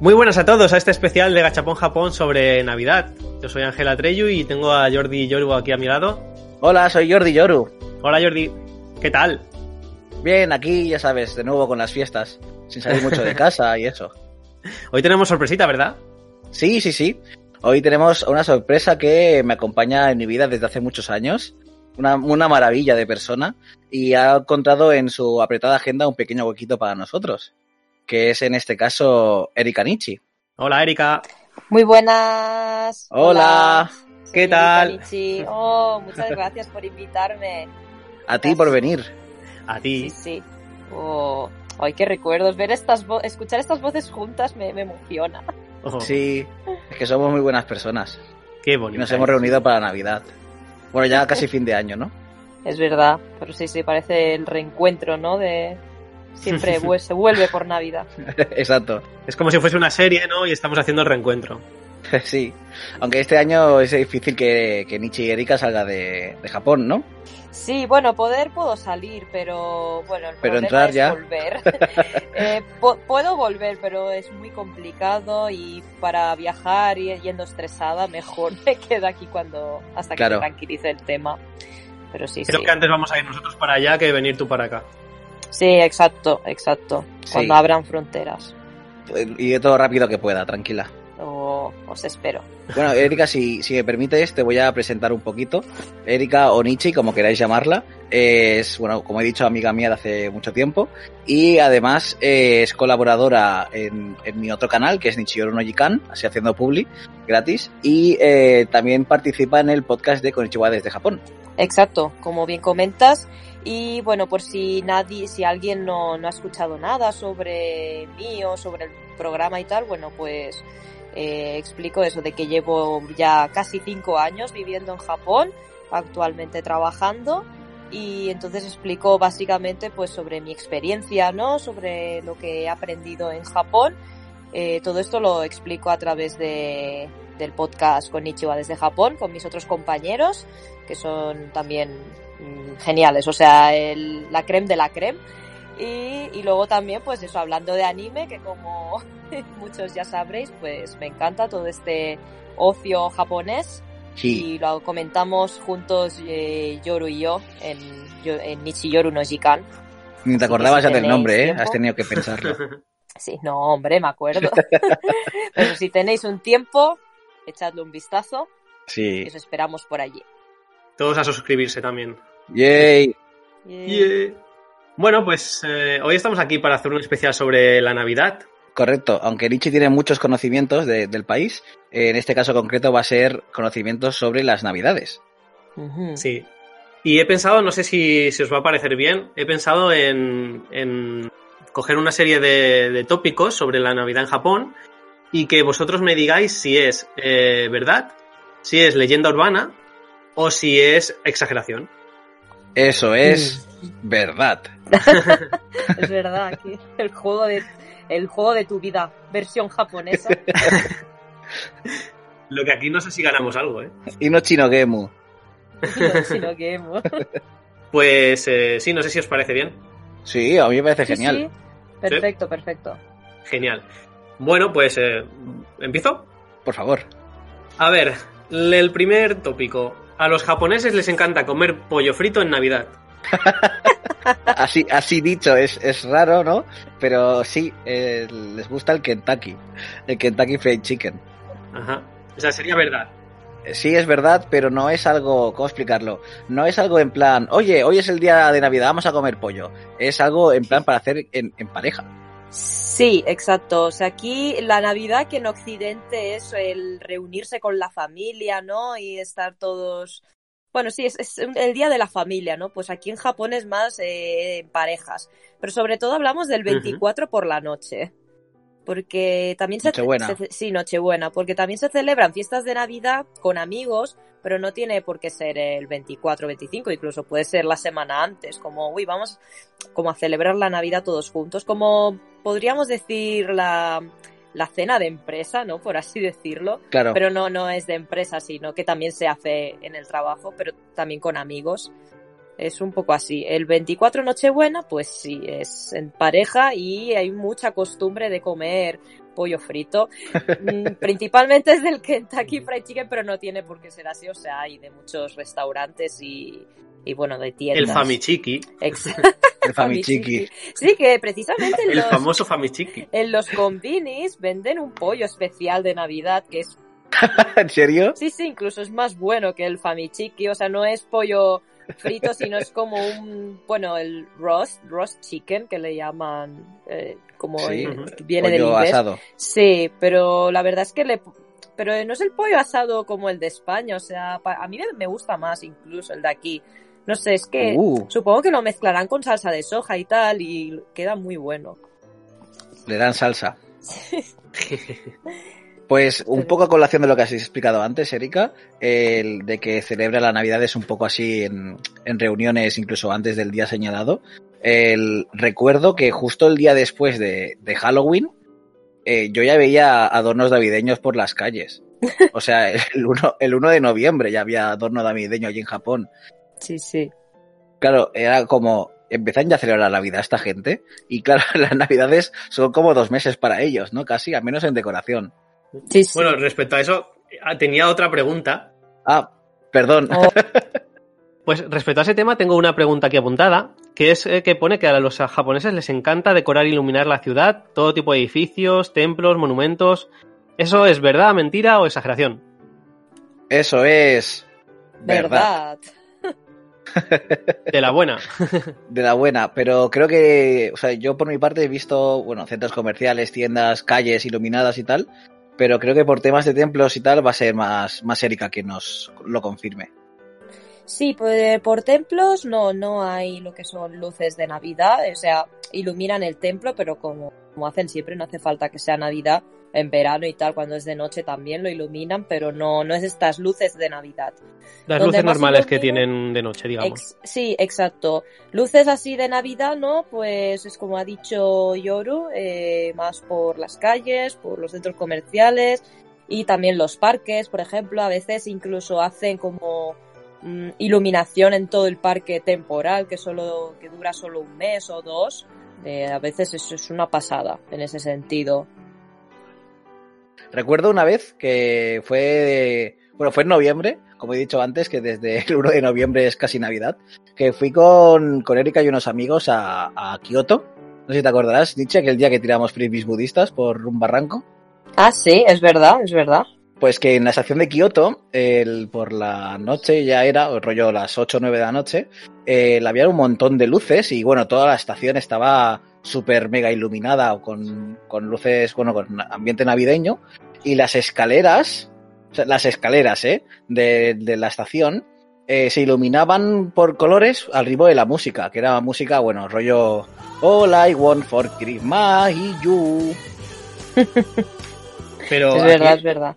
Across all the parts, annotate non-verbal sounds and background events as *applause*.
Muy buenas a todos a este especial de Gachapón Japón sobre Navidad. Yo soy Ángela Treyu y tengo a Jordi Yoru aquí a mi lado. Hola, soy Jordi Yoru. Hola Jordi, ¿qué tal? Bien, aquí ya sabes, de nuevo con las fiestas, sin salir mucho de *laughs* casa y eso. Hoy tenemos sorpresita, ¿verdad? Sí, sí, sí. Hoy tenemos una sorpresa que me acompaña en mi vida desde hace muchos años. Una, una maravilla de persona y ha encontrado en su apretada agenda un pequeño huequito para nosotros, que es en este caso Erika Nichi. Hola Erika. Muy buenas. Hola. ¿Qué Sí, tal? Kanichi. Oh, muchas gracias por invitarme. A ti por venir. A Sí, ti. sí. Oh, ay, qué recuerdos. Ver estas vo- escuchar estas voces juntas me, me emociona. Oh, Sí, es que somos muy buenas personas Qué y bonito. nos hemos reunido para Navidad. Bueno, ya casi fin de año, ¿no? Es verdad, pero sí, sí, parece el reencuentro, ¿no? De siempre *laughs* se vuelve por Navidad. *laughs* Exacto. Es como si fuese una serie, ¿no? Y estamos haciendo el reencuentro. *laughs* Sí, aunque este año es difícil que, que Nichi y Erika salga de, de Japón, ¿no? Sí, bueno, poder puedo salir, pero bueno, el Pero entrar es ya. volver. Eh, po- puedo volver, pero es muy complicado y para viajar y yendo estresada, mejor me quedo aquí cuando hasta que Claro. se tranquilice el tema. Pero sí, Creo sí. que antes vamos a ir nosotros para allá que venir tú para acá. Sí, exacto, exacto. Sí. Cuando abran fronteras. Y de todo rápido que pueda, tranquila. O os espero. Bueno, Erika, si, si me permites, te voy a presentar un poquito. Erika o Nichi, como queráis llamarla, es, bueno, como he dicho, amiga mía de hace mucho tiempo. Y además eh, es colaboradora en, en mi otro canal, que es Nichiyoru no Jikan, así haciendo publi, gratis. Y eh, también participa en el podcast de Konichiwa desde Japón. Exacto, como bien comentas. Y bueno, por si nadie, si alguien no, no ha escuchado nada sobre mí o sobre el programa y tal, bueno, pues eh, explico eso de que llevo ya casi cinco años viviendo en Japón, actualmente trabajando. Y entonces explico básicamente pues sobre mi experiencia, ¿no? Sobre lo que he aprendido en Japón. Eh, todo esto lo explico a través de, del podcast con Ichiwa desde Japón, con mis otros compañeros que son también mm, geniales, o sea, el- la creme de la creme. Y, y luego también, pues eso, hablando de anime, que como *laughs* muchos ya sabréis, pues me encanta todo este ocio japonés Sí, y lo comentamos juntos eh, Yoru y yo en, en Nichiyoru no Jikan. ni te acordabas ya del nombre, ¿eh? Has tenido que pensarlo. *laughs* Sí, no, hombre, me acuerdo. *laughs* Pero si tenéis un tiempo, echadle un vistazo y Sí. os esperamos por allí. Todos a suscribirse también. Yay. Yeah. Bueno, pues eh, hoy estamos aquí para hacer un especial sobre la Navidad. Correcto, aunque Nichi tiene muchos conocimientos de- del país, eh, en este caso concreto va a ser conocimientos sobre las navidades. Sí. Y he pensado, no sé si, si os va a parecer bien, he pensado en, en coger una serie de, de tópicos sobre la Navidad en Japón y que vosotros me digáis si es eh, verdad, si es leyenda urbana o si es exageración. Eso es verdad. *laughs* Es verdad, aquí el juego de el juego de tu vida, versión japonesa. Lo que aquí no sé si ganamos algo, ¿eh? Y no chino gemu. sino que hemos- Pues eh, sí, no sé si os parece bien. Sí, a mí me parece Sí, genial. sí. Perfecto, perfecto. Genial. Bueno, pues eh, empiezo. Por favor. A ver, el primer tópico. A los japoneses les encanta comer pollo frito en Navidad. *laughs* Así, así dicho, es, es raro, ¿no? Pero sí, eh, les gusta el Kentucky. El Kentucky Fried Chicken. Ajá. O sea, sería verdad. Eh, Sí, es verdad, pero no es algo, ¿cómo explicarlo? No es algo en plan, oye, hoy es el día de Navidad, vamos a comer pollo. Es algo en plan para hacer en, en pareja. Sí, exacto. O sea, aquí la Navidad que en Occidente es el reunirse con la familia, ¿no? Y estar todos. Bueno, sí, es, es el día de la familia, ¿no? Pues aquí en Japón es más eh, en parejas. Pero sobre todo hablamos del 24 por la noche. Porque también se, Nochebuena. se- Sí, Nochebuena. Porque también se celebran fiestas de Navidad con amigos, pero no tiene por qué ser el 24 25, incluso puede ser la semana antes. Como, uy, vamos como a celebrar la Navidad todos juntos. Como podríamos decir la, la cena de empresa, ¿no? Por así decirlo. Claro. Pero no, no es de empresa, sino que también se hace en el trabajo, pero también con amigos. es un poco así. El 24 Nochebuena, pues sí, es en pareja y hay mucha costumbre de comer pollo frito. *laughs* Mm, Principalmente es del Kentucky Fried Chicken, pero no tiene por qué ser así. O sea, hay de muchos restaurantes y, y bueno, de tiendas. El Famichiki. Ex- El *laughs* Famichiki. Sí, que precisamente en El los, famoso Famichiki. en los convinis venden un pollo especial de Navidad que es *laughs* ¿En serio? Sí, sí, incluso es más bueno que el famichiki, o sea, no es pollo frito, sino es como un, bueno, el roast, roast chicken, que le llaman, eh, como Sí. eh, viene del Pollo inglés. asado. Sí, pero la verdad es que le, pero no es el pollo asado como el de España, o sea, a mí me gusta más incluso el de aquí. No sé, es que Uh, supongo que lo mezclarán con salsa de soja y tal y queda muy bueno. le dan salsa. *laughs* Pues un poco a colación de lo que has explicado antes, Erika, el de que celebra la Navidad es un poco así en, en reuniones, incluso antes del día señalado. El, recuerdo que justo el día después de, de Halloween, eh, yo ya veía adornos navideños por las calles. O sea, el 1, el 1 de noviembre ya había adorno navideño allí en Japón. Sí, sí. Claro, era como, empiezan ya a celebrar la Navidad esta gente. Y claro, *laughs* las Navidades son como dos meses para ellos, ¿no? Casi, al menos en decoración. Sí, sí. Bueno, respecto a eso, ah, tenía otra pregunta. Ah, perdón. Oh, *laughs* Pues respecto a ese tema, tengo una pregunta aquí apuntada, que es eh, que pone que a los japoneses les encanta decorar e iluminar la ciudad, todo tipo de edificios, templos, monumentos. ¿Eso es verdad, mentira o exageración? Eso es verdad. verdad. De la buena. *laughs* de la buena, pero creo que, o sea, yo por mi parte he visto, bueno, centros comerciales, tiendas, calles iluminadas y tal, pero creo que por temas de templos y tal va a ser más, más Erika que nos lo confirme. Sí, pues por templos no, no hay lo que son luces de Navidad, o sea, iluminan el templo, pero como, como hacen siempre, no hace falta que sea Navidad, en verano y tal, cuando es de noche también lo iluminan, pero no, no es estas luces de Navidad. Las Donde luces normales que tienen de noche, digamos. Ex- sí, exacto. Luces así de Navidad, ¿no? Pues es como ha dicho Yoru, eh, más por las calles, por los centros comerciales y también los parques, por ejemplo. A veces incluso hacen como mm, iluminación en todo el parque temporal que solo que dura solo un mes o dos. Eh, a veces eso es una pasada en ese sentido. Recuerdo una vez que fue, bueno, fue en noviembre, como he dicho antes, que desde *laughs* el 1 de noviembre es casi Navidad, que fui con, con Erika y unos amigos a, a Kioto. No sé si te acordarás, Nietzsche, aquel día que tiramos frisbees budistas por un barranco. Ah, sí, es verdad, es verdad. Pues que en la estación de Kioto, el, por la noche ya era, rollo las 8 o 9 de la noche, eh, había un montón de luces y bueno, toda la estación estaba súper mega iluminada con, con luces, bueno, con ambiente navideño y las escaleras, o sea, las escaleras, ¿eh? De, de la estación eh, se iluminaban por colores al ritmo de la música, que era música, bueno, rollo All I want for Christmas is you. *laughs* Pero es aquí- verdad, es verdad.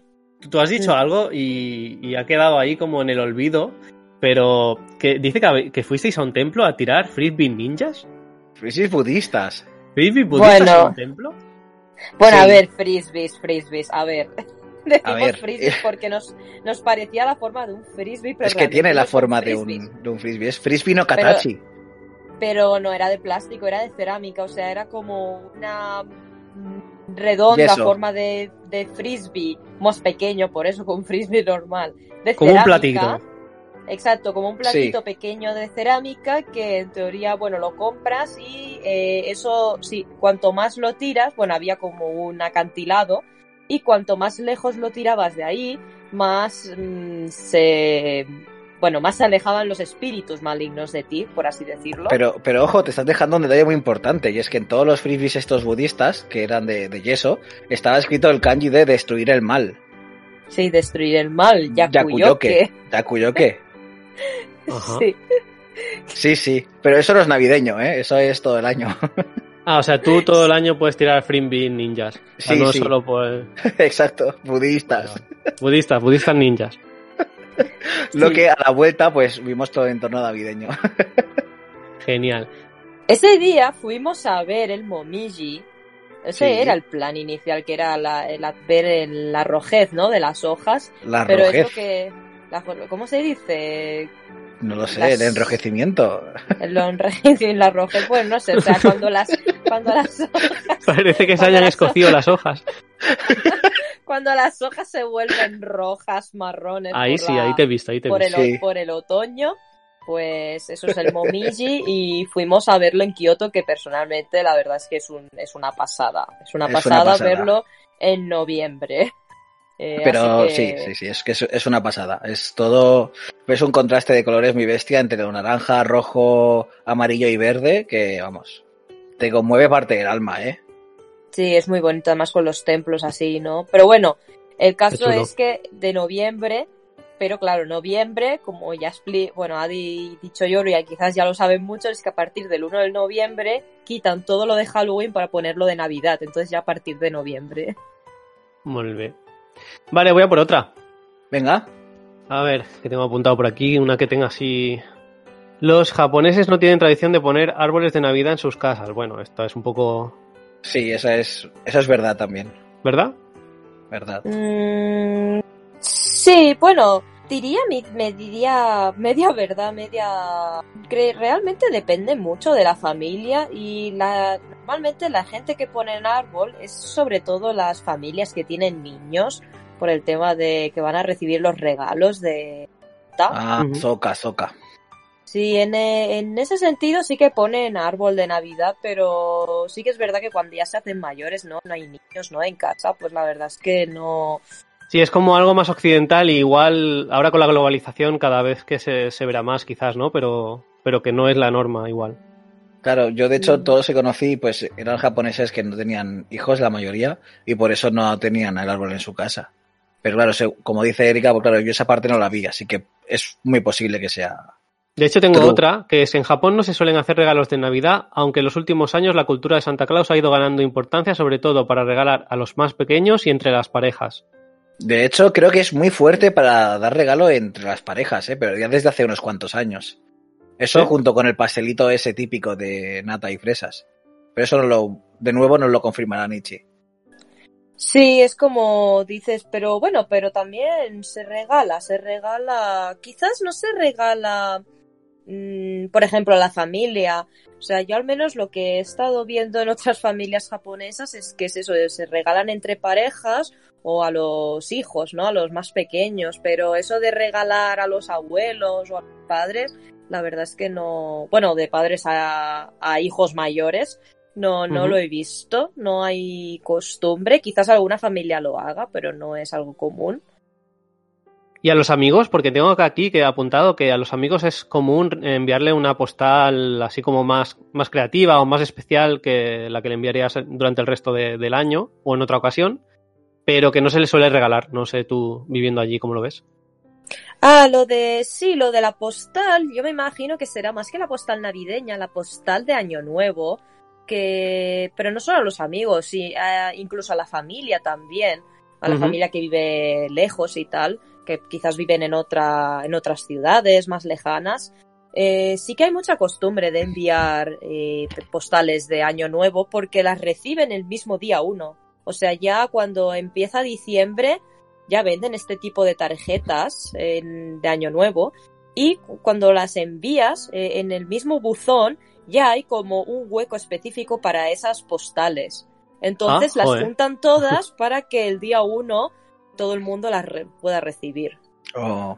Tú has dicho algo y, y ha quedado ahí como en el olvido, pero que dice que, que fuisteis a un templo a tirar frisbee ninjas. Frisbees budistas. ¿Frisbee budistas Bueno. en un templo? Bueno, Sí. a ver, frisbees, frisbees, a ver. *laughs* Decimos ver, frisbees *laughs* porque nos, nos parecía la forma de un frisbee, pero es que tiene la forma de frisbees. un, de un frisbee. Es frisbee no katachi. Pero no era de plástico, era de cerámica, o sea, era como una redonda forma de, de frisbee, más pequeño, por eso con frisbee normal. De Como un cerámica. platito. Exacto, como un platito Sí. pequeño de cerámica que en teoría, bueno, lo compras y eh, eso, sí, cuanto más lo tiras, bueno, había como un acantilado y cuanto más lejos lo tirabas de ahí, más mm, se, bueno, más se alejaban los espíritus malignos de ti, por así decirlo. Pero, pero ojo, te estás dejando un detalle muy importante, y es que en todos los frisbees estos budistas, que eran de, de yeso, estaba escrito el kanji de destruir el mal. Sí, destruir el mal, Yakuyoke. Yakuyoke. *laughs* Sí. Sí, sí. Pero eso no es navideño, ¿eh? Eso es todo el año. *laughs* Ah, o sea, tú todo el año puedes tirar frisbee ninjas. O sea, Sí, no sí. solo por *laughs* Exacto. Budistas. budistas, budistas ninjas. *laughs* Lo Sí. que a la vuelta, pues, vimos todo el entorno navideño. *laughs* Genial. Ese día fuimos a ver el Momiji. Ese Sí. era el plan inicial, que era la, el, ver el- la rojez, ¿no? De las hojas. La Pero es rojez. lo que... la ¿Cómo se dice? No lo sé, Las- el enrojecimiento. El enrojecimiento, la roja, pues no sé, o sea, *laughs* cuando las, cuando las, Parece que se hayan las- escocido las hojas. *laughs* cuando las hojas se vuelven rojas, marrones. Ahí sí, la- ahí te he visto, ahí te he por visto. el, Sí. por el otoño, pues eso es el Momiji y fuimos a verlo en Kioto que personalmente la verdad es que es, un, es una pasada. Es una Es una pasada, pasada. verlo en noviembre. Eh, Pero así sí, que- sí, sí, es que es, es una pasada. Es todo, es un contraste de colores muy bestia entre lo naranja, rojo, amarillo y verde que, vamos, te conmueve parte del alma, ¿eh? Sí, es muy bonito además con los templos así, ¿no? Pero bueno, el caso es que de noviembre, pero claro, noviembre, como ya expli bueno, ha di- dicho yo, y quizás ya lo saben muchos, es que a partir del 1 de noviembre quitan todo lo de Halloween para ponerlo de Navidad, entonces ya a partir de noviembre. Muy bien. Vale, voy a por otra. Venga, A ver, que tengo apuntado por aquí, una que tenga así. Los japoneses no tienen tradición de poner árboles de Navidad en sus casas. Bueno, esto es un poco. sí, eso es, eso es verdad también, ¿Verdad? verdad. Mm, sí, bueno, diría, mi- me diría media verdad, media... que realmente depende mucho de la familia y la, normalmente la gente que pone en árbol es sobre todo las familias que tienen niños por el tema de que van a recibir los regalos de... Ah, soca, soca. Sí, en, e- en ese sentido sí que ponen árbol de Navidad, pero sí que es verdad que cuando ya se hacen mayores, ¿no? No hay niños, ¿no? En casa, pues la verdad es que no... Sí, es como algo más occidental, y igual ahora con la globalización cada vez que se, se verá más, quizás, ¿no? Pero, pero que no es la norma igual. Claro, yo de hecho todos que conocí pues eran japoneses que no tenían hijos la mayoría y por eso no tenían el árbol en su casa. Pero claro, se- como dice Erika, pues claro, yo esa parte no la vi, así que es muy posible que sea. De hecho, tengo True. otra, que es en Japón no se suelen hacer regalos de Navidad, aunque en los últimos años la cultura de Santa Claus ha ido ganando importancia, sobre todo para regalar a los más pequeños y entre las parejas. De hecho, creo que es muy fuerte para dar regalo entre las parejas, ¿eh? pero ya desde hace unos cuantos años. Eso ¿Sí? junto con el pastelito ese típico de nata y fresas. Pero eso no lo, de nuevo nos lo confirmará Nietzsche. Sí, es como dices, pero bueno, pero también se regala, se regala, quizás no se regala, mm, por ejemplo, a la familia. O sea, yo al menos lo que he estado viendo en otras *laughs* familias japonesas es que es eso, se regalan entre parejas o a los hijos, ¿no? A los más pequeños, pero eso de regalar a los abuelos o a los padres, la verdad es que no, bueno, de padres a, a hijos mayores, no, no lo he visto, no hay costumbre, quizás alguna familia lo haga, pero no es algo común. Y a los amigos, porque tengo aquí que he apuntado que a los amigos es común enviarle una postal así como más, más creativa o más especial que la que le enviarías durante el resto de- del año o en otra ocasión, pero que no se le suele regalar. No sé tú viviendo allí cómo lo ves. Ah, lo de, sí, lo de la postal, yo me imagino que será más que la postal navideña, la postal de Año Nuevo, que, pero no solo a los amigos, sí, a- incluso a la familia también, a la familia que vive lejos y tal, que quizás viven en otra, en otras ciudades más lejanas. Eh, sí que hay mucha costumbre de enviar eh, postales de Año Nuevo porque las reciben el mismo día uno. O sea, ya cuando empieza diciembre, ya venden este tipo de tarjetas de Año Nuevo y cu- cuando las envías eh, en el mismo buzón ya hay como un hueco específico para esas postales. Entonces Ah, las juntan todas *laughs* para que el día uno todo el mundo las re- pueda recibir. Oh.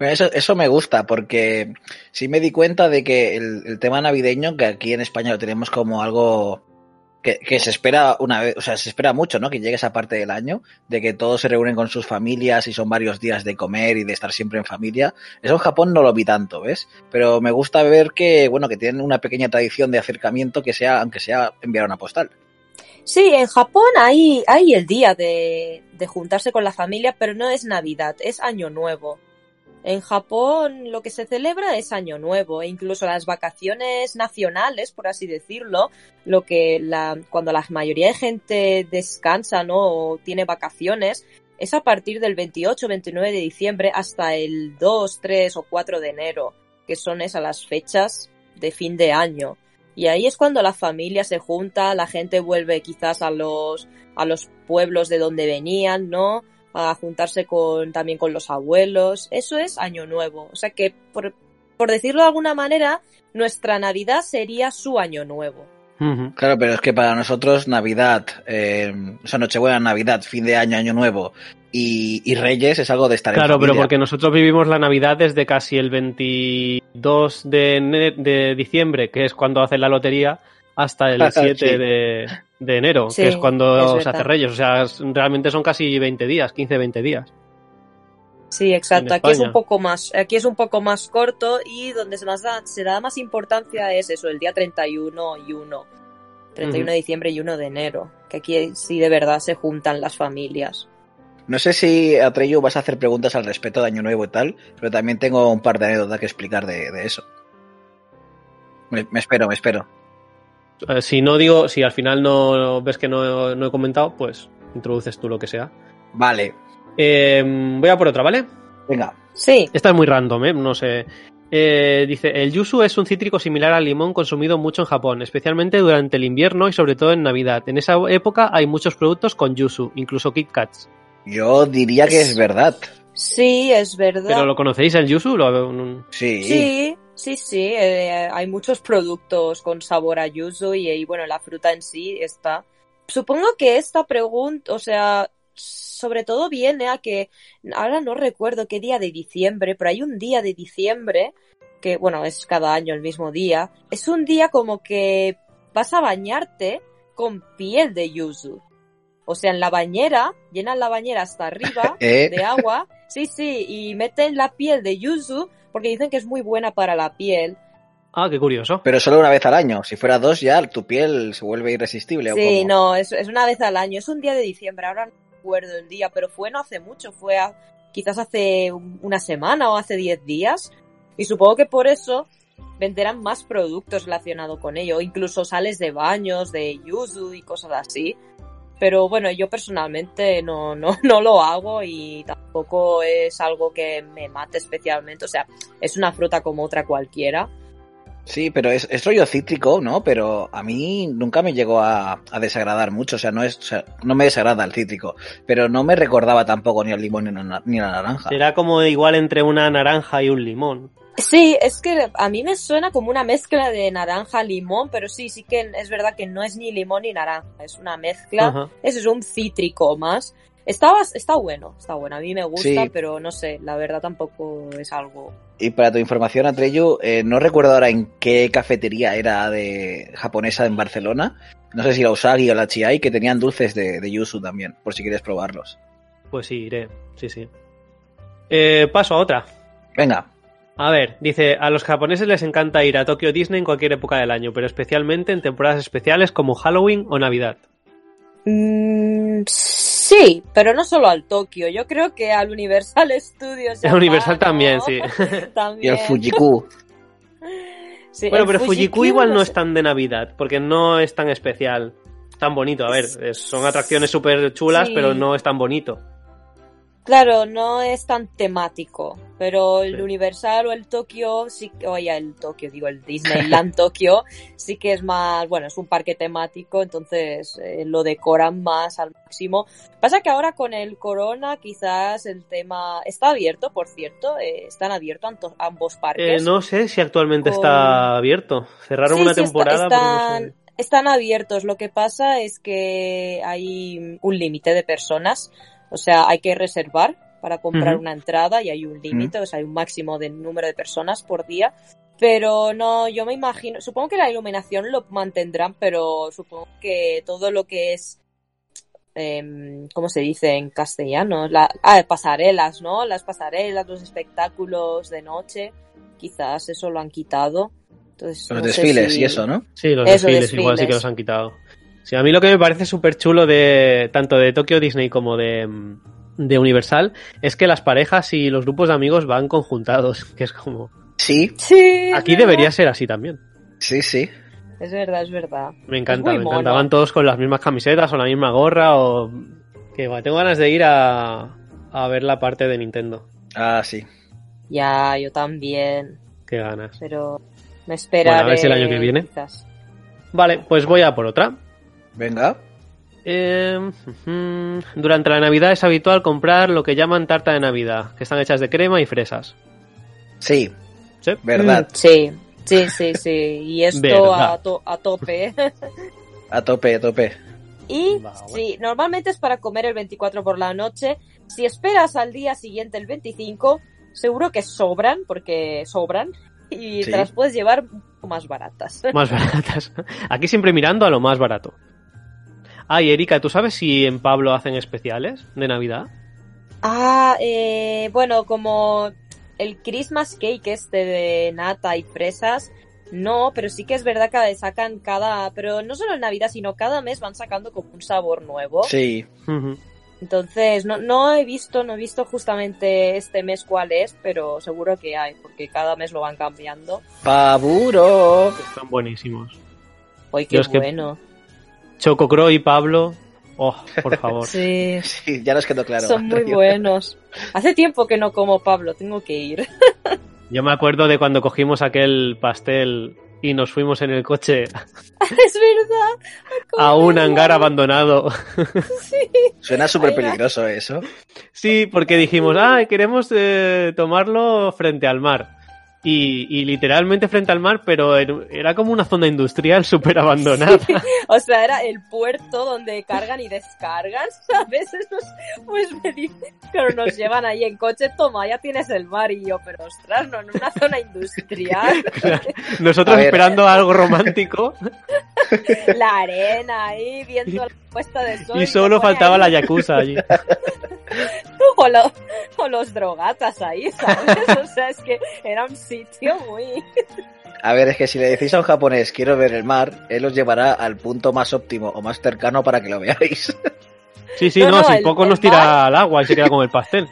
Eso, eso me gusta porque sí me di cuenta de que el, el tema navideño, que aquí en España lo tenemos como algo que, que se espera una vez, o sea, se espera mucho, ¿no? Que llegue esa parte del año, de que todos se reúnen con sus familias y son varios días de comer y de estar siempre en familia. Eso en Japón no lo vi tanto, ¿ves? Pero me gusta ver que, bueno, que tienen una pequeña tradición de acercamiento que sea, aunque sea enviar una postal. Sí, en Japón hay, hay el día de, de juntarse con la familia, pero no es Navidad, es Año Nuevo. En Japón lo que se celebra es Año Nuevo e incluso las vacaciones nacionales, por así decirlo, lo que la, cuando la mayoría de gente descansa ¿no? o tiene vacaciones, es a partir del 28, 29 de diciembre hasta el 2, 3 o 4 de enero, que son esas las fechas de fin de año. Y ahí es cuando la familia se junta, la gente vuelve quizás a los, a los pueblos de donde venían, ¿no? A juntarse con, también con los abuelos. Eso es Año Nuevo. O sea que por, por decirlo de alguna manera, nuestra Navidad sería su año nuevo. Claro, pero es que para nosotros Navidad, eh, o sea, Nochebuena, Navidad, fin de año, Año Nuevo y, y Reyes es algo de estar en Claro, pero porque nosotros vivimos la Navidad desde casi el 22 de, diciembre, que es cuando hacen la lotería, hasta el *laughs* 7 Sí. de, de enero, Sí, que es cuando es se hace Reyes. O sea, realmente son casi 20 días, 15-20 días. Sí, exacto. Aquí es un poco más, aquí es un poco más corto y donde se, más da, se da más importancia es eso, el día 31 y 1. 31 Ujú. de diciembre y 1 de enero. Que aquí sí de verdad se juntan las familias. No sé si Atreyu vas a hacer preguntas al respecto de Año Nuevo y tal, pero también tengo un par de anécdotas que explicar de, de eso. Me, me espero, me espero. Eh, si no digo, si al final no ves que no, no he comentado, pues introduces tú lo que sea. Vale, Eh, voy a por otra, ¿vale? venga. Sí, Esta es muy random, ¿eh? No sé. Eh, dice, el yuzu es un cítrico similar al limón consumido mucho en Japón, especialmente durante el invierno y sobre todo en Navidad. En esa época hay muchos productos con yuzu, incluso Kit Kats. Yo diría que es verdad. sí, es verdad. ¿Pero lo conocéis el yuzu? Lo- Sí. Sí, sí, sí. eh, hay muchos productos con sabor a yuzu y, y, bueno, la fruta en sí está. Supongo que esta pregunta, o sea, sobre todo viene a que ahora no recuerdo qué día de diciembre, pero hay un día de diciembre que, bueno, es cada año el mismo día. Es un día como que vas a bañarte con piel de yuzu. O sea, en la bañera, llenan la bañera hasta arriba *laughs* ¿Eh? de agua. Sí, sí, y meten la piel de yuzu porque dicen que es muy buena para la piel. Ah, qué curioso. Pero solo una vez al año. Si fuera dos ya tu piel se vuelve irresistible. ¿o Sí, no, es, es una vez al año. Es un día de diciembre, ahora no recuerdo el día, pero fue no hace mucho, fue a- quizás hace un- una semana o hace 10 días. Y supongo que por eso venderán más productos relacionados con ello, incluso sales de baños, de yuzu y cosas así. Pero bueno, yo personalmente no, no, *laughs* no lo hago y tampoco es algo que me mate especialmente. O sea, es una fruta como otra cualquiera. Sí, pero es, es rollo cítrico, ¿no? Pero a mí nunca me llegó a, a desagradar mucho. O sea, no es, o sea, no me desagrada el cítrico. Pero no me recordaba tampoco ni al limón ni la, ni a la naranja. Será como igual entre una naranja y un limón. Sí, es que a mí me suena como una mezcla de naranja limón, pero sí, sí que es verdad que no es ni limón ni naranja, es una mezcla. Ajá. Ese es un cítrico más. Está, está bueno, está bueno. A mí me gusta, Sí. pero no sé, la verdad tampoco es algo. Y para tu información, Atreyu, eh, no recuerdo ahora en qué cafetería era de japonesa en Barcelona. No sé si la Usagi o la Chiai, que tenían dulces de, de yuzu también, por si quieres probarlos. Pues sí, iré. Sí, sí. Eh, paso a otra. Venga, A ver, dice, a los japoneses les encanta ir a Tokyo Disney en cualquier época del año, pero especialmente en temporadas especiales como Halloween o Navidad. Mm, sí, pero no solo al Tokio. Yo creo que al Universal Studios. El Universal también, sí. *laughs* y el Fujiku. Sí, Bueno, pero Fujiku igual no sé. es tan de Navidad, porque no es tan especial, tan bonito. A ver, es- son atracciones súper chulas, Sí. pero no es tan bonito. Claro, no es tan temático, pero el Sí. Universal o el Tokio, sí, que- oye, el Tokio, digo, el *laughs* Disneyland Tokio, sí que es más, bueno, es un parque temático, entonces eh, lo decoran más al máximo. Pasa que ahora con el corona quizás el tema está abierto, por cierto, eh, están abiertos ambos Eh, parques. no sé si actualmente Con- está abierto. Cerraron Sí, una sí, está- temporada. no están, sé. están abiertos. Lo que pasa es que hay un límite de personas. O sea, hay que reservar para comprar una entrada y hay un límite, o sea, hay un máximo de número de personas por día. Pero no, yo me imagino, supongo que la iluminación lo mantendrán, pero supongo que todo lo que es, em, ¿cómo se dice en castellano? La, ah, pasarelas, ¿no? Las pasarelas, los espectáculos de noche, quizás eso lo han quitado. Entonces, Los no desfiles si- y eso, ¿no? Sí, los Eso, desfiles, igual sí que los han quitado. Sí, a mí lo que me parece súper chulo de tanto de Tokyo Disney como de, de Universal es que las parejas y los grupos de amigos van conjuntados, *laughs* que es como... Sí, Sí, Aquí verdad. debería ser así también. sí, sí. Es verdad, es verdad. Me encanta, me mono. encanta. Van todos con las mismas camisetas o la misma gorra o... Que va, tengo ganas de ir a, a ver la parte de Nintendo. Ah, sí. Ya, yo también. Qué ganas. Pero me esperaré. Bueno, a ver si el año que viene. quizás. Vale, pues voy a por otra. Venga. Eh, durante la Navidad es habitual comprar lo que llaman tarta de Navidad, que están hechas de crema y fresas. Sí. Sí. ¿Verdad? Mm, Sí, sí, sí, sí. Y esto a, to- a tope. *laughs* A tope, a tope. Y bueno. sí, normalmente es para comer el 24 por la noche. Si esperas al día siguiente el 25, seguro que sobran, porque sobran. Y Sí. te las puedes llevar más baratas. Más baratas. *laughs* Aquí siempre mirando a lo más barato. Ah, y Erika, ¿tú sabes si en Pablo hacen especiales de Navidad? Ah, eh, bueno, como el Christmas cake este de nata y fresas, no, pero sí que es verdad que sacan cada, pero no solo en Navidad, sino cada mes van sacando como un sabor nuevo. Sí. Entonces, no, no he visto, no he visto justamente este mes cuál es, pero seguro que hay, porque cada mes lo van cambiando. Pavuro. Están buenísimos. ¡Ay, qué Yo es que- bueno! Choco Crow y Pablo. Oh, por favor. *laughs* Sí, Sí, ya nos quedó claro. son muy *laughs* buenos. Hace tiempo que no como Pablo, tengo que ir. *laughs* Yo me acuerdo de cuando cogimos aquel pastel y nos fuimos en el coche es verdad. a un hangar abandonado. Sí. Suena súper peligroso eso. Sí, porque dijimos, ah, queremos eh, tomarlo frente al mar. Y, y literalmente frente al mar, pero en- era como una zona industrial *laughs* súper abandonada. O sea, era el puerto donde cargan y descargan, *laughs* ¿sabes? Esos, pues me dicen, pero nos llevan ahí en coche, toma, ya tienes el mar y yo, pero ostras, no en una zona industrial, *laughs* Nosotros A esperando algo romántico la arena ahí, viendo la puesta de sol. y solo faltaba la yakuza allí. O, lo- o los drogatas ahí, ¿sabes? O sea, es que era un sitio muy... A ver, es que si le decís a un japonés quiero ver el mar, él os llevará al punto más óptimo o más cercano para que lo veáis. Sí, sí, No, no, no, si el- poco el nos tira mar- al agua y se queda con el pastel.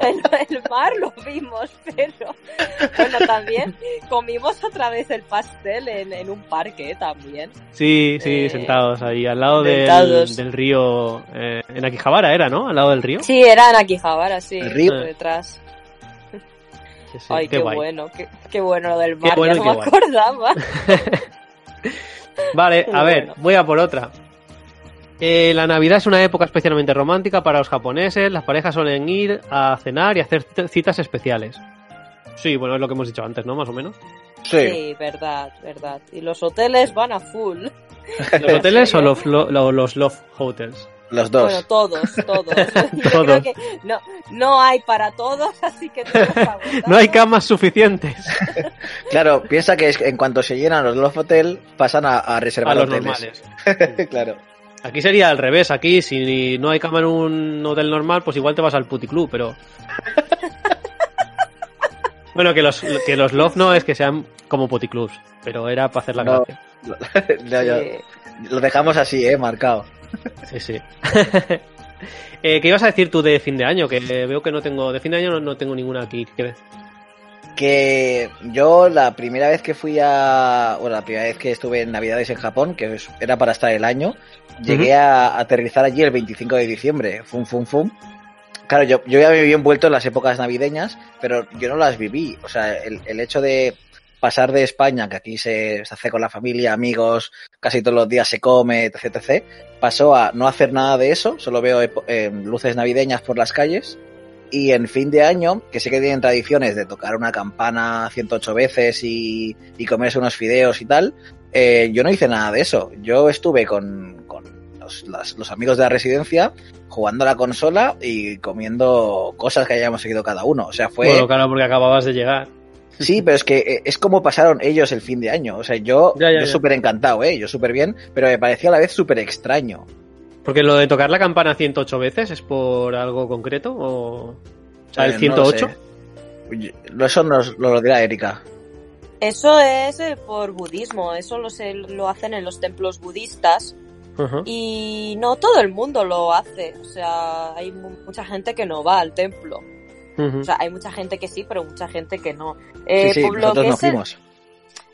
El, el mar lo vimos, pero bueno, también comimos otra vez el pastel en, en un parque también. Sí, sí, Eh, sentados ahí, al lado del, del río. eh, en Akihabara era, ¿no? Al lado del río. Sí, era en Akihabara, sí, ¿El río? por detrás. Sí, sí, Ay, qué, bueno, qué, qué bueno lo del mar, bueno ya no me guay. acordaba. *laughs* Vale, a ver, voy a por otra. Eh, la Navidad es una época especialmente romántica para los japoneses. Las parejas suelen ir a cenar y hacer citas especiales. Sí, bueno, es lo que hemos dicho antes, ¿no? Más o menos. Sí. Sí, verdad, verdad. Y los hoteles van a full. *laughs* ¿Los hoteles o los, lo- lo- los love hotels? Los dos. Bueno, todos, todos. *laughs* Yo Todos. creo que no, no hay para todos, así que todos. No hay camas suficientes *laughs* Claro, piensa que en cuanto se llenan los Love Hotel, pasan a, a a reservar los hoteles. normales. claro. Aquí sería al revés. Aquí, si no hay cama en un hotel normal, pues igual te vas al puticlub, pero. *laughs* bueno, que los, que los love no es que sean como puticlubs, pero era para hacer la No. gracia. *laughs* Lo dejamos así, eh, marcado. Sí, sí. *laughs* eh, ¿Qué ibas a decir tú de fin de año? Que veo que no tengo. De fin de año no, no tengo ninguna aquí. ¿Qué? Que yo la primera vez que fui a. Bueno, la primera vez que estuve en Navidades en Japón, que era para estar el año, llegué a aterrizar allí el 25 de diciembre. Fum, fum, fum. Claro, yo, yo ya me había envuelto en las épocas navideñas, pero yo no las viví. O sea, el, el hecho de pasar de España, que aquí se, se hace con la familia, amigos, casi todos los días se come, etc, etc, pasó a no hacer nada de eso, solo veo eh, luces navideñas por las calles. Y en fin de año, que sé que tienen tradiciones de tocar una campana 108 veces y, y comerse unos fideos y tal, eh, yo no hice nada de eso. Yo estuve con, con los, las- los amigos de la residencia jugando a la consola y comiendo cosas que hayamos seguido cada uno. O sea, fue... Bueno, claro, porque acababas de llegar. Sí, pero es que eh, es como pasaron ellos el fin de año. O sea, yo, Ya, ya, yo súper encantado, ¿eh? Yo súper bien, pero me pareció a la vez súper extraño. Porque lo de tocar la campana 108 veces es por algo concreto o. O sea, el Eh, no lo 108. sé. Oye, Eso nos lo dirá Erika. Eso es eh, por budismo, eso lo, se- lo hacen en los templos budistas y no todo el mundo lo hace, o sea, hay mu- mucha gente que no va al templo, o sea, hay mucha gente que sí, pero mucha gente que no. Eh, sí, sí, por lo, nosotros que no es el, fuimos.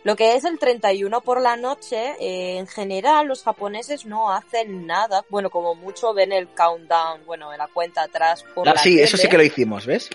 Lo que es el 31 por la noche, eh, en general los japoneses no hacen nada, bueno, como mucho ven el countdown, bueno, la cuenta atrás por Ah, la sí, eso sí que lo hicimos, ¿ves?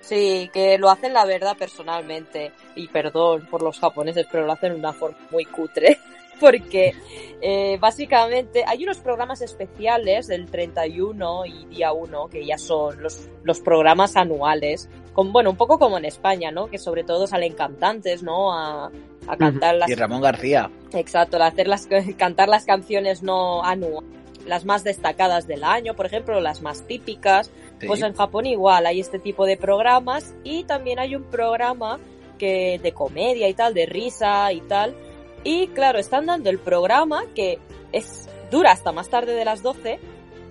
Sí, que lo hacen la verdad personalmente. Y perdón por los japoneses, pero lo hacen de una forma muy cutre. *laughs* Porque eh, básicamente hay unos programas especiales del 31 y día 1, que ya son los, los programas anuales, con, bueno, un poco como en España, ¿no? Que sobre todo salen cantantes, ¿no? A, a cantar las... Y Ramón García. Exacto, a hacer las, *laughs* cantar las canciones no anuales, las más destacadas del año, por ejemplo, las más típicas. Sí. Pues en Japón igual hay este tipo de programas y también hay un programa que de comedia y tal, de risa y tal. Y claro, están dando el programa que es dura hasta más tarde de las 12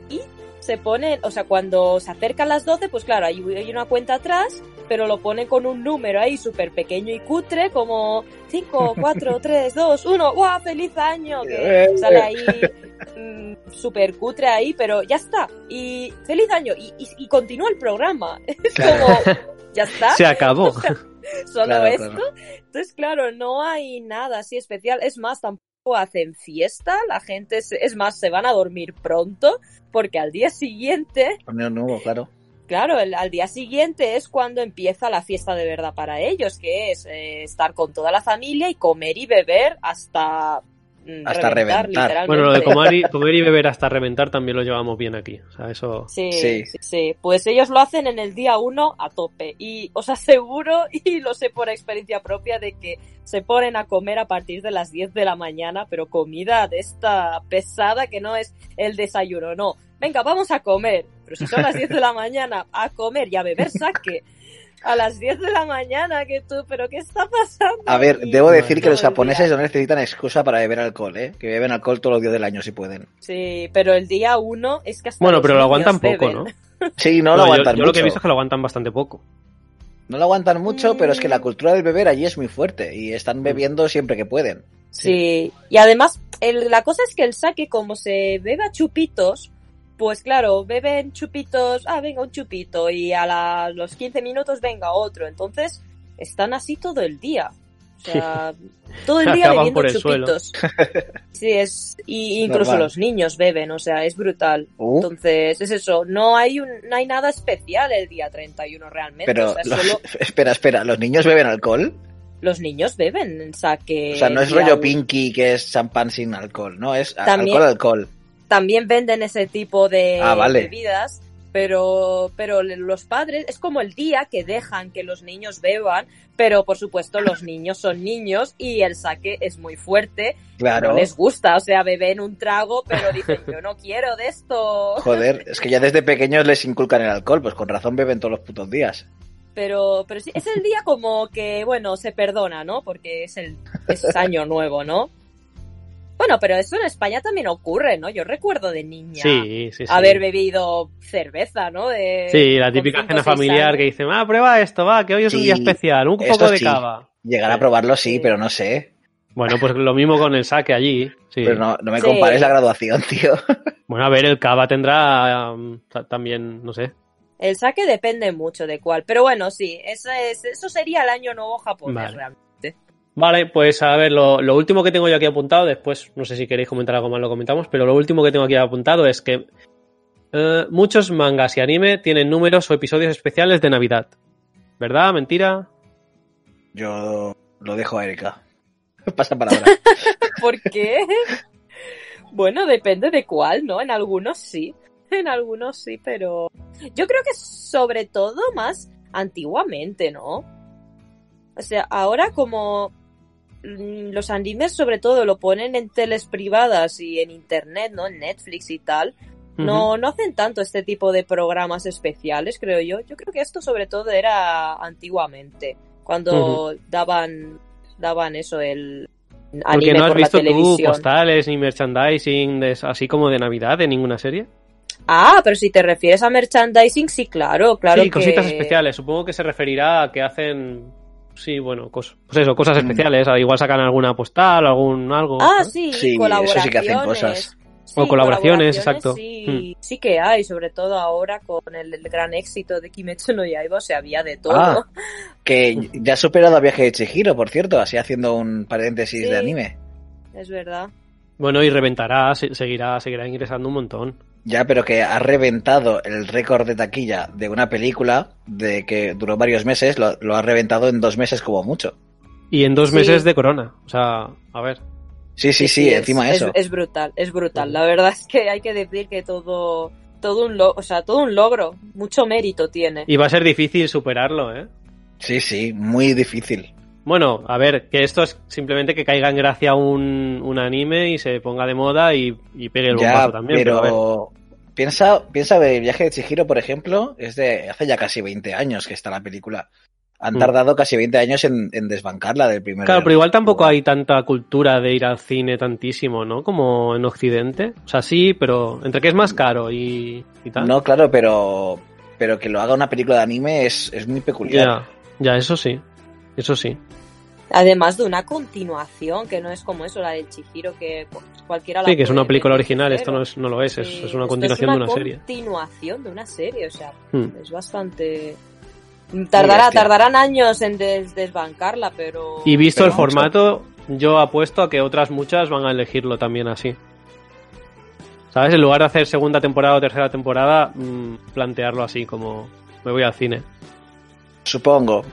y se pone, o sea, cuando se acercan las 12, pues claro, hay, hay una cuenta atrás, pero lo pone con un número ahí súper pequeño y cutre, como 5, 4, 3, 2, 1, ¡guau! ¡Feliz año! Que sale ahí mm, súper cutre ahí, pero ya está. Y feliz año. Y, y, y continúa el programa. *laughs* Es como, ya está. Se acabó. *laughs* Solo Claro, esto. claro. Entonces, claro, no hay nada así especial. Es más, tampoco hacen fiesta. La gente, se- es más, se van a dormir pronto porque al día siguiente, Torneo nuevo, claro. claro, el- al día siguiente es cuando empieza la fiesta de verdad para ellos, que es eh, estar con toda la familia y comer y beber hasta Hasta reventar. Bueno, lo de comer y, *laughs* comer y beber hasta reventar también lo llevamos bien aquí. O sea, eso. Sí, Sí. sí, sí. Pues ellos lo hacen en el día uno a tope. Y os aseguro, *laughs* y lo sé por experiencia propia, de que se ponen a comer a partir de las 10 de la mañana, pero comida de esta pesada que no es el desayuno, no. Venga, vamos a comer. Pero si son las 10 de la mañana, a comer y a beber saque. *laughs* A las 10 de la mañana, que tú, pero ¿qué está pasando? A ver, aquí? debo decir que los japoneses no necesitan excusa para beber alcohol, ¿eh? Que beben alcohol todos los días del año si pueden. Sí, pero el día uno es que hasta Bueno, pero lo aguantan poco. ¿no? Sí, no lo Bueno, yo- aguantan yo, lo que he mucho. visto es que lo aguantan bastante poco. No lo aguantan mucho, pero es que la Mm. cultura del beber allí es muy fuerte y están bebiendo siempre que pueden. Sí, y además el- la cosa es que el sake como se bebe a chupitos, pues claro, beben chupitos, ah, venga un chupito y a la- los 15 minutos venga otro, entonces están así todo el día. O sea, *laughs* todo el día Acaban bebiendo por el suelo. chupitos. *laughs* Sí, es y incluso Normal. los niños beben, o sea, es brutal. Uh. Entonces, es eso, no hay un, no hay nada especial el día 31 realmente, Pero, o sea, los- solo *laughs* espera, espera, ¿los niños beben alcohol? los niños beben sake. O sea, no es rollo pinky que es champán sin alcohol, no, es También- alcohol, alcohol. También venden ese tipo de Ah, vale. bebidas, pero, pero los padres, es como el día que dejan que los niños beban, pero por supuesto los niños son niños y el saque es muy fuerte, Claro. no les gusta, o sea, beben un trago, pero dicen, yo no quiero de esto. *laughs* Joder, es que ya desde pequeños les inculcan el alcohol, pues con razón beben todos los putos días. Pero, pero sí, es el día como que, bueno, se perdona, ¿no? Porque es el es año nuevo, ¿no? Bueno, pero eso en España también ocurre, ¿no? Yo recuerdo de niña Sí, sí, sí. haber bebido cerveza, ¿no? De, Sí, la típica cena familiar años. que dicen, ah, prueba esto, va, que hoy es un día especial, un poco de sí. cava. Llegar a probarlo sí, Sí. pero no sé. Bueno, pues lo mismo con el saque allí. Sí. Pero no, no me Sí. compares la graduación, tío. *laughs* Bueno, a ver, el cava tendrá um, ta- también, no sé. El saque depende mucho de cuál. Pero bueno, sí, eso, es, eso sería el año nuevo japonés Vale. realmente. Vale, pues a ver, lo, lo último que tengo yo aquí apuntado, después no sé si queréis comentar algo más, lo comentamos, pero lo último que tengo aquí apuntado es que eh, muchos mangas y anime tienen números o episodios especiales de Navidad. ¿Verdad? ¿Mentira? Yo lo dejo a Erika. *laughs* Pasa palabra. *laughs* ¿Por qué? bueno, depende de cuál, ¿no? En algunos sí. En algunos sí, pero yo creo que sobre todo más antiguamente, ¿no? O sea, ahora como los animes sobre todo lo ponen en teles privadas y en internet, ¿no? En Netflix y tal. No, no hacen tanto este tipo de programas especiales, creo yo. Yo creo que esto sobre todo era antiguamente, cuando daban daban eso el Porque anime no has por visto la tú postales ni merchandising de- así como de Navidad de ninguna serie. Ah, pero si te refieres a merchandising, sí, claro, claro sí, que cositas especiales. Supongo que se referirá a que hacen. Sí, bueno, cos- pues eso, cosas Mm. especiales. Igual sacan alguna postal, algún algo. Ah, ¿no? sí, Sí, eso colaboraciones. sí que hacen cosas. Sí, O colaboraciones, exacto. Hmm. Sí, sí que hay, sobre todo ahora con el, el gran éxito de Kimetsu no Yaiba, o sea, había de todo. Ah. Que *laughs* ya ha superado a Viaje de Chihiro, por cierto, así haciendo un paréntesis Sí. de anime. Es verdad. Bueno, y reventará, se- seguirá, seguirá ingresando un montón. Ya, pero que ha reventado el récord de taquilla de una película de que duró varios meses, lo, lo ha reventado en dos meses como mucho. Y en dos Sí. meses de corona. O sea, a ver. Sí, sí, sí, es- encima es, eso. Es brutal, es brutal. La verdad es que hay que decir que todo, todo un lo- o sea, todo un logro, mucho mérito tiene. Y va a ser difícil superarlo, ¿eh? Sí, sí, muy difícil. Bueno, a ver, que esto es simplemente que caiga en gracia un, un anime y se ponga de moda y, y pegue el ya, bombazo también. Pero, a ver. pero piensa, piensa el viaje de Chihiro, por ejemplo, es de hace ya casi 20 años que está la película. Han Mm. tardado casi 20 años en, en desbancarla del primer. Claro, pero igual tampoco hay tanta cultura de ir al cine tantísimo, ¿no? Como en Occidente. O sea, sí, pero entre que es más caro y, y tal. No, claro, pero pero que lo haga una película de anime es, es muy peculiar. ya, ya, eso sí. Eso sí. Además de una continuación, que no es como eso, la del Chihiro, que cualquiera la Sí, que es una película original, esto no, es, no lo es, es, Sí, es una continuación de una serie. continuación de una serie, o sea, Hmm. es bastante... Tardará, tardarán años en des- desbancarla, pero... Y visto Pero el formato, yo apuesto a que otras muchas van a elegirlo también así. ¿Sabes? En lugar de hacer segunda temporada o tercera temporada, mm, plantearlo así, como me voy al cine. Supongo.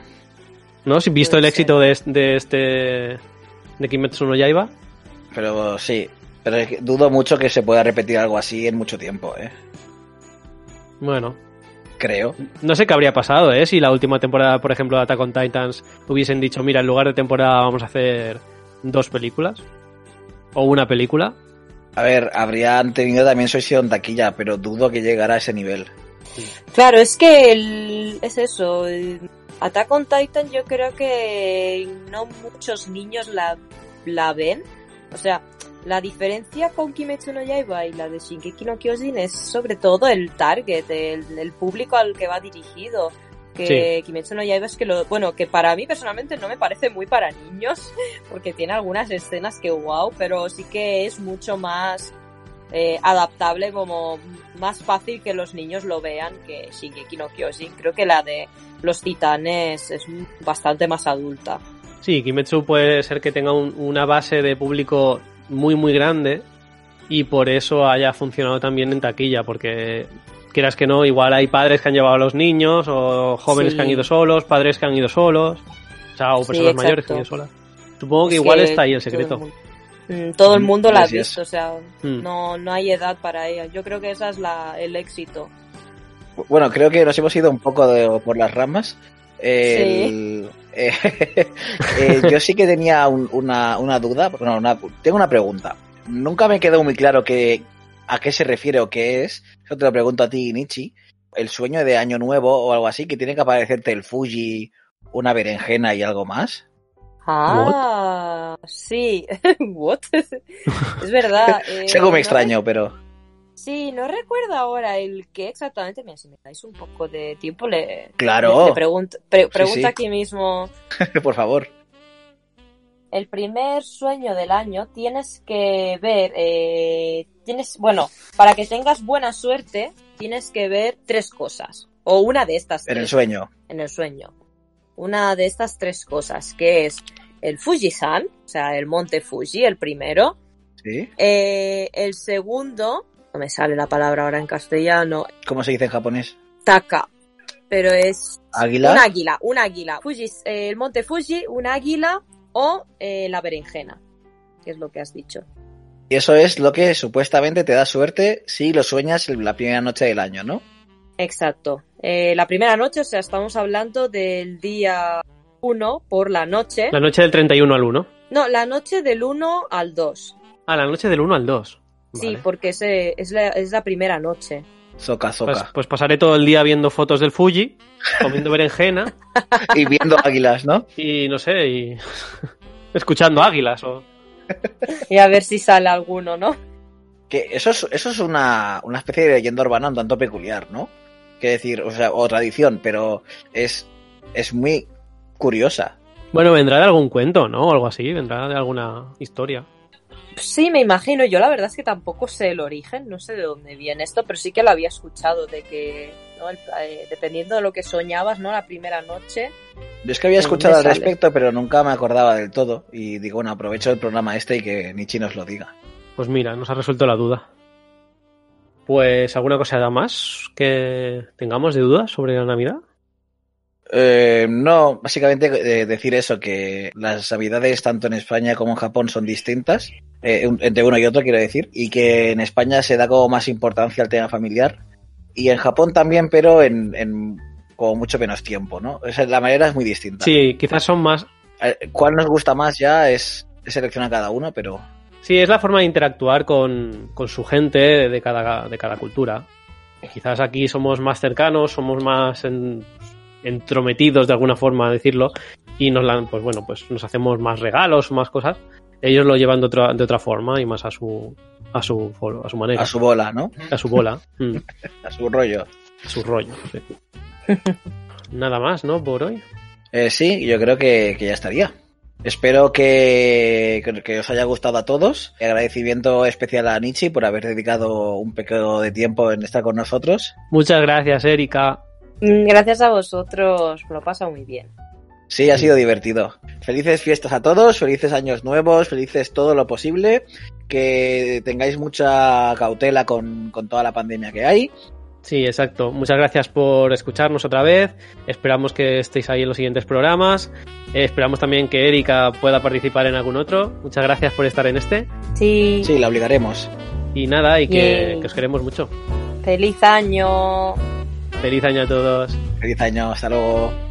¿No? Si visto el éxito de, de este. de Kimetsu no Yaiba. Pero sí. Pero es que dudo mucho que se pueda repetir algo así en mucho tiempo, ¿eh? Bueno, Creo. no sé qué habría pasado, ¿eh? Si la última temporada, por ejemplo, de Attack on Titans hubiesen dicho, mira, en lugar de temporada vamos a hacer dos películas. O una película. A ver, habrían tenido también su en taquilla, pero dudo que llegara a ese nivel. Claro, es que el- es eso. el Attack on Titan yo creo que no muchos niños la, la ven. O sea, la diferencia con Kimetsu no Yaiba y la de Shingeki no Kyojin es sobre todo el target, el, el público al que va dirigido. Que Kimetsu no Yaiba es que lo, bueno, que para mí personalmente no me parece muy para niños, *laughs* porque tiene algunas escenas que wow, pero sí que es mucho más eh, adaptable, como más fácil que los niños lo vean que Shingeki no Kyojin. Creo que la de los titanes es bastante más adulta. Sí, Kimetsu puede ser que tenga un- una base de público muy, muy grande y por eso haya funcionado también en taquilla, porque quieras que no, igual hay padres que han llevado a los niños o jóvenes Sí. que han ido solos, padres que han ido solos, o sea, o Sí, personas mayores que han ido solas. Supongo que Es igual que está ahí el secreto. Mm, Todo el mundo la ha visto, o sea, Mm. no, no hay edad para ella. Yo creo que esa es la, el éxito. Bueno, creo que nos hemos ido un poco de- por las ramas. El- *laughs* eh, eh, yo sí que tenía un- una, una duda, bueno, una- tengo una pregunta. Nunca me quedó muy claro que, a qué se refiere o qué es. Eso te lo pregunto a ti, Nichi. El sueño de Año Nuevo o algo así, que tiene que aparecerte el Fuji, una berenjena y algo más. Ah, sí. *laughs* What? *laughs* es verdad. *laughs* eh, es algo no muy extraño, pero Sí, no recuerdo ahora el que exactamente. Mira, si me dais un poco de tiempo, le, claro, le, le pregunto, pre- pregunto sí. aquí mismo. por favor. El primer sueño del año tienes que ver, eh, tienes, bueno, para que tengas buena suerte, tienes que ver tres cosas. O una de estas En el sueño. en el sueño. Una de estas tres cosas, que es el Fujisan, o sea, el monte Fuji, el primero. ¿Sí? Eh, el segundo, no me sale la palabra ahora en castellano, ¿Cómo se dice en japonés? Taka, pero es ¿Águila? un águila, un águila. Fuji, eh, el monte Fuji, un águila o eh, la berenjena, que es lo que has dicho. Y eso es lo que supuestamente te da suerte si lo sueñas la primera noche del año, ¿no? Exacto. Eh, la primera noche, o sea, estamos hablando del día 1 por la noche. La noche del 31 al 1. No, la noche del 1 al 2. Ah, la noche del 1 al 2. Sí, porque ese es, la, es la primera noche. Zoca, Pues, zoca. pues pasaré todo el día viendo fotos del Fuji, comiendo berenjena *laughs* Y viendo águilas, ¿no? y no sé, y *laughs* escuchando águilas o... *laughs* Y a ver si sale alguno, ¿no? Que eso es, eso es una, una especie de leyenda urbana un tanto peculiar, ¿no? Que decir, o sea, o tradición, pero es, es muy curiosa. Bueno, vendrá de algún cuento, ¿no? O algo así, vendrá de alguna historia. Sí, me imagino. Yo la verdad es que tampoco sé el origen, no sé de dónde viene esto, pero sí que lo había escuchado de que, ¿no? El- eh, dependiendo de lo que soñabas, ¿no? La primera noche. Yo es que había ¿De escuchado al sale? respecto, pero nunca me acordaba del todo. Y digo, bueno, aprovecho el programa este y que Nichi nos lo diga. Pues mira, nos ha resuelto la duda. Pues, ¿alguna cosa más que tengamos de dudas sobre la Navidad? Eh, no, básicamente eh, decir eso, que las navidades tanto en España como en Japón son distintas, eh, entre uno y otro quiero decir, y que en España se da como más importancia al tema familiar y en Japón también, pero en, en como mucho menos tiempo, ¿no? O sea, la manera es muy distinta. Sí, quizás son más. Eh, ¿Cuál nos gusta más ya es, es seleccionar cada uno, pero Sí, es la forma de interactuar con, con su gente de cada, de cada cultura. Quizás aquí somos más cercanos, somos más en- entrometidos de alguna forma decirlo y nos la- pues bueno, pues nos hacemos más regalos, más cosas. Ellos lo llevan de otra, de otra forma y más a su a su a su manera, a su bola, ¿no? a su bola, *laughs* mm, A su rollo. a su rollo. sí. *laughs* Nada más, ¿no? Por hoy. Eh, sí, yo creo que, que ya estaría. Espero que, que- que os haya gustado a todos. Agradecimiento especial a Nietzsche por haber dedicado un pequeño de tiempo en estar con nosotros. Muchas gracias, Erika. Mm, Gracias a vosotros, me lo pasa muy bien. Sí, ha sido divertido. Felices fiestas a todos, felices años nuevos, felices todo lo posible. Que tengáis mucha cautela con, con toda la pandemia que hay. Sí, exacto. Muchas gracias por escucharnos otra vez. Esperamos que estéis ahí en los siguientes programas. Eh, esperamos también que Erika pueda participar en algún otro. Muchas gracias por estar en este. Sí, Sí, la obligaremos. Y nada, y que, que os queremos mucho. feliz año. Feliz año a todos. Feliz año, hasta luego.